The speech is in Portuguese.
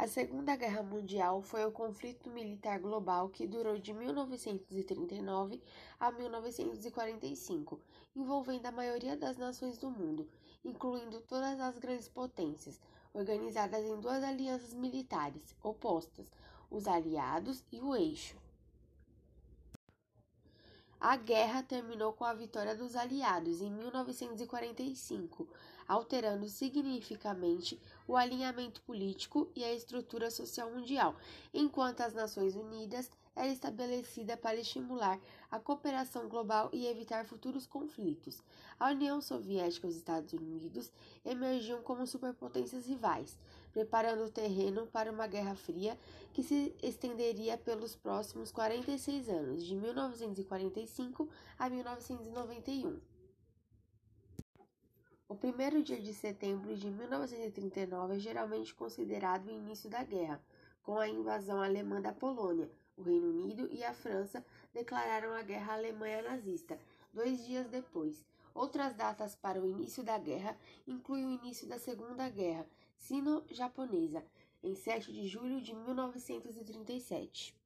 A Segunda Guerra Mundial foi o conflito militar global que durou de 1939 a 1945, envolvendo a maioria das nações do mundo, incluindo todas as grandes potências, organizadas em duas alianças militares opostas, os Aliados e o Eixo. A guerra terminou com a vitória dos Aliados em 1945, alterando significativamente o alinhamento político e a estrutura social mundial, enquanto as Nações Unidas era estabelecida para estimular a cooperação global e evitar futuros conflitos. A União Soviética e os Estados Unidos emergiam como superpotências rivais, preparando o terreno para uma Guerra Fria que se estenderia pelos próximos 46 anos, de 1945 a 1991. Primeiro dia de setembro de 1939 é geralmente considerado o início da guerra, com a invasão alemã da Polônia. O Reino Unido e a França declararam a guerra à Alemanha nazista dois dias depois. Outras datas para o início da guerra incluem o início da Segunda Guerra Sino-Japonesa, em 7 de julho de 1937.